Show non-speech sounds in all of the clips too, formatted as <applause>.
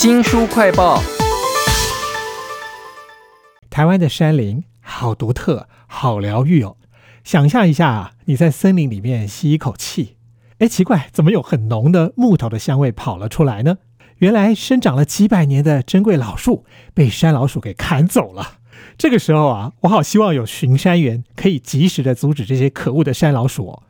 新书快报：台湾的山林好独特，好疗愈哦。想象一下，你在森林里面吸一口气，哎，奇怪，怎么有很浓的木头的香味跑了出来呢？原来生长了几百年的珍贵老树被山老鼠给砍走了。这个时候啊，我好希望有巡山员可以及时的阻止这些可恶的山老鼠哦。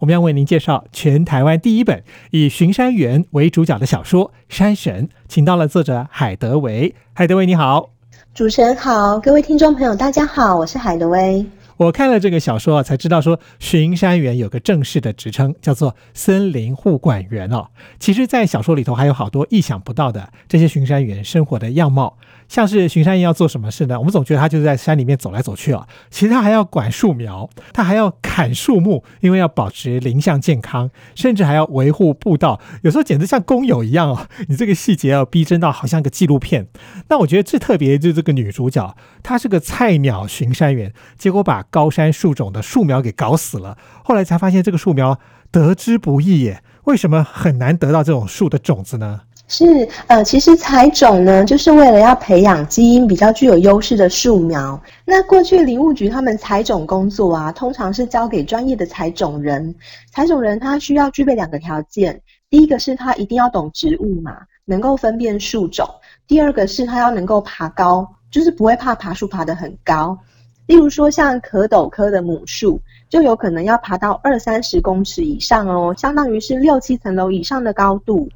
我们要为您介绍全台湾第一本以巡山员为主角的小说《山神》，请到了作者海德维。海德维，你好，主持人好，各位听众朋友，大家好，我是海德维。我看了这个小说啊，才知道说巡山员有个正式的职称，叫做森林护管员哦。其实，在小说里头还有好多意想不到的这些巡山员生活的样貌。像是巡山员要做什么事呢？我们总觉得他就是在山里面走来走去啊，其实他还要管树苗，他还要砍树木，因为要保持林相健康，甚至还要维护步道，有时候简直像工友一样哦。你这个细节要逼真到好像个纪录片。那我觉得最特别就是这个女主角，她是个菜鸟巡山员，结果把高山树种的树苗给搞死了。后来才发现这个树苗得之不易耶，为什么很难得到这种树的种子呢？是，呃，其实采种呢，就是为了要培养基因比较具有优势的树苗。那过去林务局他们采种工作啊，通常是交给专业的采种人。采种人他需要具备两个条件，第一个是他一定要懂植物嘛，能够分辨树种；第二个是他要能够爬高，就是不会怕爬树爬得很高。例如说像蝌蚪科的母树，就有可能要爬到二三十公尺以上哦，相当于是六七层楼以上的高度。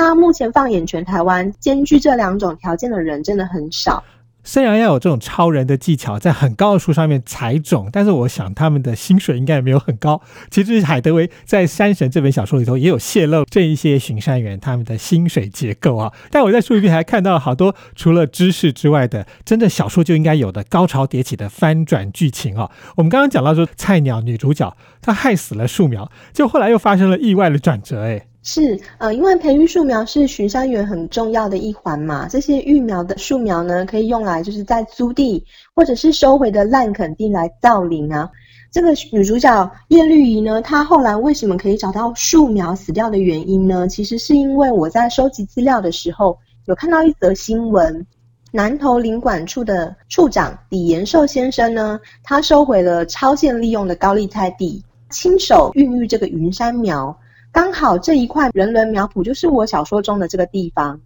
那目前放眼全台湾，兼具这两种条件的人真的很少。虽然要有这种超人的技巧，在很高的树上面采种，但是我想他们的薪水应该也没有很高。其实海德维在《山神》这本小说里头也有泄露这一些巡山员他们的薪水结构啊。但我在书里面还看到了好多除了知识之外的，真的小说就应该有的高潮迭起的翻转剧情啊。我们刚刚讲到说，菜鸟女主角她害死了树苗，就后来又发生了意外的转折，哎。是，呃，因为培育树苗是巡山员很重要的一环嘛。这些育苗的树苗呢，可以用来就是在租地或者是收回的烂垦地来造林啊。这个女主角叶绿怡呢，她后来为什么可以找到树苗死掉的原因呢？其实是因为我在收集资料的时候，有看到一则新闻，南投林管处的处长李延寿先生呢，他收回了超限利用的高丽菜地，亲手孕育这个云山苗。刚好这一块人伦苗圃就是我小说中的这个地方。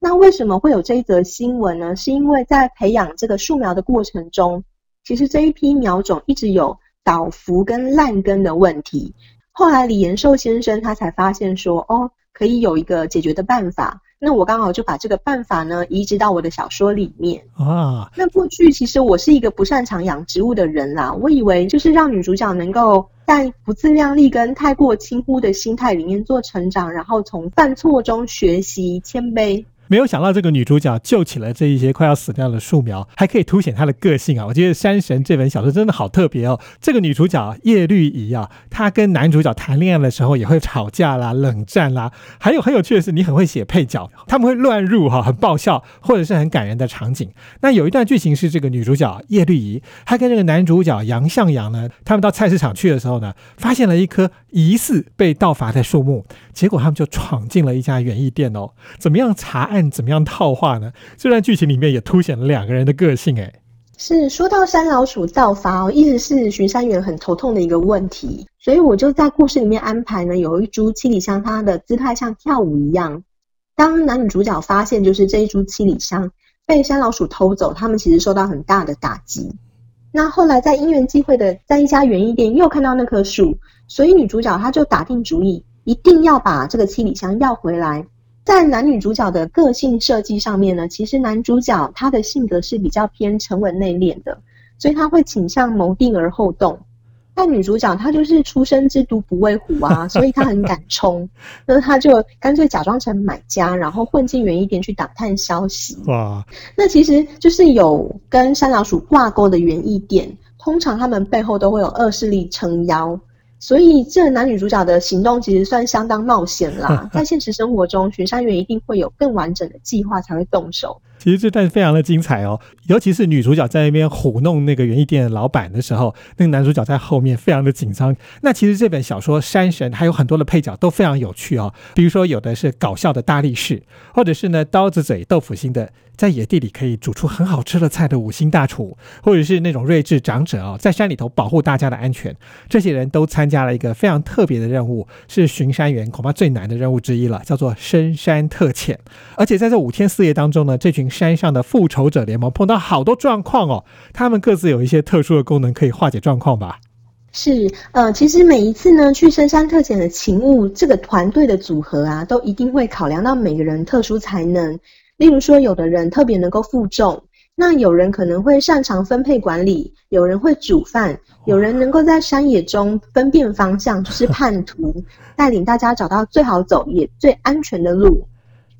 那为什么会有这一则新闻呢？是因为在培养这个树苗的过程中，其实这一批苗种一直有倒伏跟烂根的问题。后来李延寿先生他才发现说，哦，可以有一个解决的办法。那我刚好就把这个办法呢移植到我的小说里面啊。那过去其实我是一个不擅长养植物的人啦，我以为就是让女主角能够在不自量力跟太过轻忽的心态里面做成长，然后从犯错中学习谦卑。没有想到这个女主角救起了这一些快要死掉的树苗，还可以凸显她的个性啊！我觉得《山神》这本小说真的好特别哦。这个女主角叶绿怡啊，她跟男主角谈恋爱的时候也会吵架啦、冷战啦。<laughs> 还有很有趣的是，你很会写配角，他们会乱入哈，很爆笑或者是很感人的场景。那有一段剧情是这个女主角叶绿怡，她跟这个男主角杨向阳呢，他们到菜市场去的时候呢，发现了一棵疑似被盗伐的树木，结果他们就闯进了一家园艺店哦，怎么样查案？怎么样套话呢？这段剧情里面也凸显了两个人的个性。哎，是说到山老鼠造伐哦，一直是巡山员很头痛的一个问题。所以我就在故事里面安排呢，有一株七里香，它的姿态像跳舞一样。当男女主角发现就是这一株七里香被山老鼠偷走，他们其实受到很大的打击。那后来在因缘际会的，在一家园艺店又看到那棵树，所以女主角她就打定主意，一定要把这个七里香要回来。在男女主角的个性设计上面呢，其实男主角他的性格是比较偏沉稳内敛的，所以他会倾向谋定而后动。但女主角她就是出生之犊不畏虎啊，<laughs> 所以她很敢冲，那她就干脆假装成买家，然后混进园艺店去打探消息。哇，那其实就是有跟山老鼠挂钩的园艺店，通常他们背后都会有恶势力撑腰。所以，这男女主角的行动其实算相当冒险啦。在现实生活中，巡山员一定会有更完整的计划才会动手。其实这段非常的精彩哦，尤其是女主角在那边唬弄那个园艺店的老板的时候，那个男主角在后面非常的紧张。那其实这本小说《山神》还有很多的配角都非常有趣哦，比如说有的是搞笑的大力士，或者是呢刀子嘴豆腐心的。在野地里可以煮出很好吃的菜的五星大厨，或者是那种睿智长者哦，在山里头保护大家的安全，这些人都参加了一个非常特别的任务，是巡山员恐怕最难的任务之一了，叫做深山特遣。而且在这五天四夜当中呢，这群山上的复仇者联盟碰到好多状况哦，他们各自有一些特殊的功能可以化解状况吧？是，呃，其实每一次呢去深山特遣的勤务，这个团队的组合啊，都一定会考量到每个人特殊才能。例如说，有的人特别能够负重，那有人可能会擅长分配管理，有人会煮饭，有人能够在山野中分辨方向，就是叛徒，<laughs> 带领大家找到最好走也最安全的路。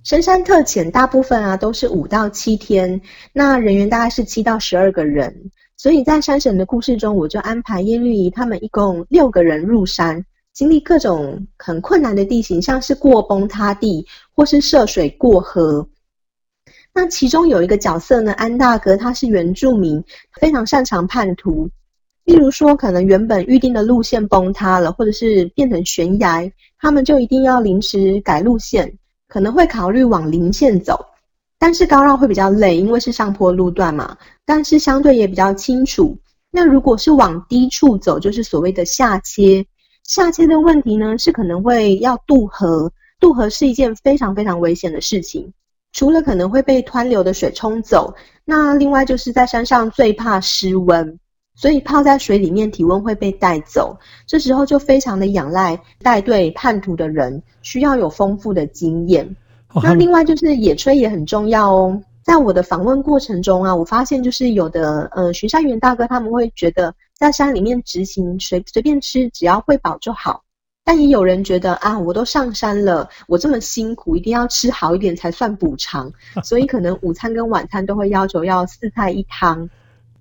深山特遣大部分啊都是五到七天，那人员大概是七到十二个人，所以在山神的故事中，我就安排耶律仪他们一共六个人入山，经历各种很困难的地形，像是过崩塌地或是涉水过河。那其中有一个角色呢，安大哥他是原住民，非常擅长叛徒。例如说，可能原本预定的路线崩塌了，或者是变成悬崖，他们就一定要临时改路线，可能会考虑往零线走。但是高绕会比较累，因为是上坡路段嘛。但是相对也比较清楚。那如果是往低处走，就是所谓的下切。下切的问题呢，是可能会要渡河，渡河是一件非常非常危险的事情。除了可能会被湍流的水冲走，那另外就是在山上最怕失温，所以泡在水里面体温会被带走。这时候就非常的仰赖带队叛徒的人，需要有丰富的经验。那另外就是野炊也很重要哦。在我的访问过程中啊，我发现就是有的呃巡山员大哥他们会觉得在山里面执行随随便吃，只要会饱就好。但也有人觉得啊，我都上山了，我这么辛苦，一定要吃好一点才算补偿，<laughs> 所以可能午餐跟晚餐都会要求要四菜一汤。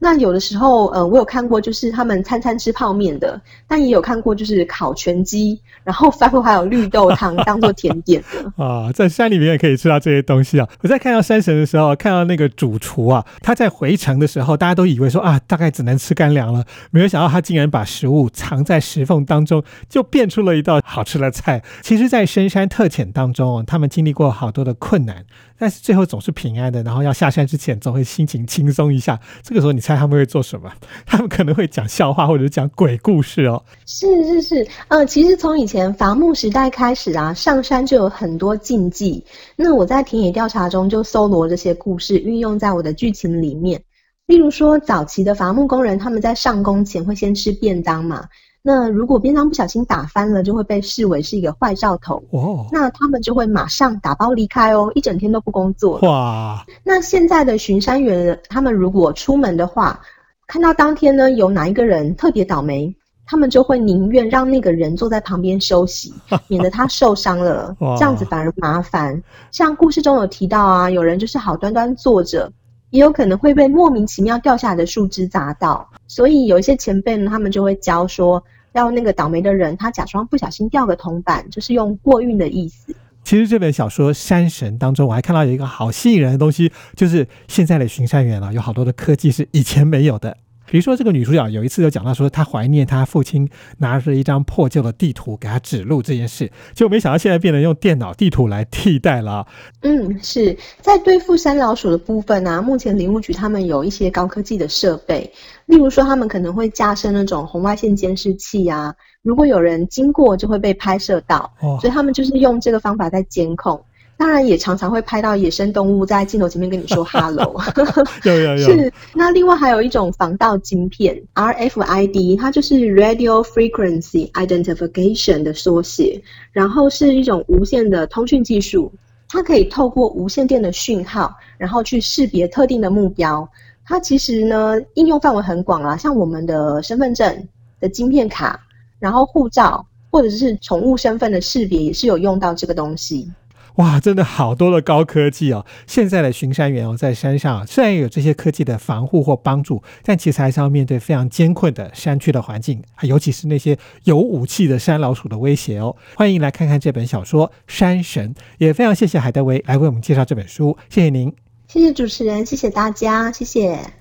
那有的时候，呃，我有看过，就是他们餐餐吃泡面的，但也有看过，就是烤全鸡，然后饭后还有绿豆汤 <laughs> 当做甜点的。啊，在山里面也可以吃到这些东西啊！我在看到山神的时候，看到那个主厨啊，他在回城的时候，大家都以为说啊，大概只能吃干粮了，没有想到他竟然把食物藏在石缝当中，就变出了一道好吃的菜。其实，在深山特遣当中，他们经历过好多的困难。但是最后总是平安的，然后要下山之前总会心情轻松一下。这个时候你猜他们会做什么？<laughs> 他们可能会讲笑话或者讲鬼故事哦。是是是，呃，其实从以前伐木时代开始啊，上山就有很多禁忌。那我在田野调查中就搜罗这些故事，运用在我的剧情里面。例如说，早期的伐木工人他们在上工前会先吃便当嘛。那如果边当不小心打翻了，就会被视为是一个坏兆头。哦，那他们就会马上打包离开哦，一整天都不工作。哇！那现在的巡山员，他们如果出门的话，看到当天呢有哪一个人特别倒霉，他们就会宁愿让那个人坐在旁边休息，<laughs> 免得他受伤了，这样子反而麻烦。像故事中有提到啊，有人就是好端端坐着。也有可能会被莫名其妙掉下来的树枝砸到，所以有一些前辈呢，他们就会教说，要那个倒霉的人，他假装不小心掉个铜板，就是用过运的意思。其实这本小说《山神》当中，我还看到有一个好吸引人的东西，就是现在的巡山员啊，有好多的科技是以前没有的。比如说，这个女主角有一次就讲到说，她怀念她父亲拿着一张破旧的地图给她指路这件事，就没想到现在变得用电脑地图来替代了。嗯，是在对付山老鼠的部分呢，目前林务局他们有一些高科技的设备，例如说他们可能会加设那种红外线监视器啊，如果有人经过就会被拍摄到，所以他们就是用这个方法在监控。当然也常常会拍到野生动物在镜头前面跟你说 “hello”。<laughs> 有有有。是，那另外还有一种防盗晶片 RFID，它就是 Radio Frequency Identification 的缩写，然后是一种无线的通讯技术，它可以透过无线电的讯号，然后去识别特定的目标。它其实呢应用范围很广啊，像我们的身份证的晶片卡，然后护照或者是宠物身份的识别也是有用到这个东西。哇，真的好多的高科技哦！现在的巡山员哦，在山上虽然有这些科技的防护或帮助，但其实还是要面对非常艰困的山区的环境，尤其是那些有武器的山老鼠的威胁哦。欢迎来看看这本小说《山神》，也非常谢谢海德维来为我们介绍这本书，谢谢您。谢谢主持人，谢谢大家，谢谢。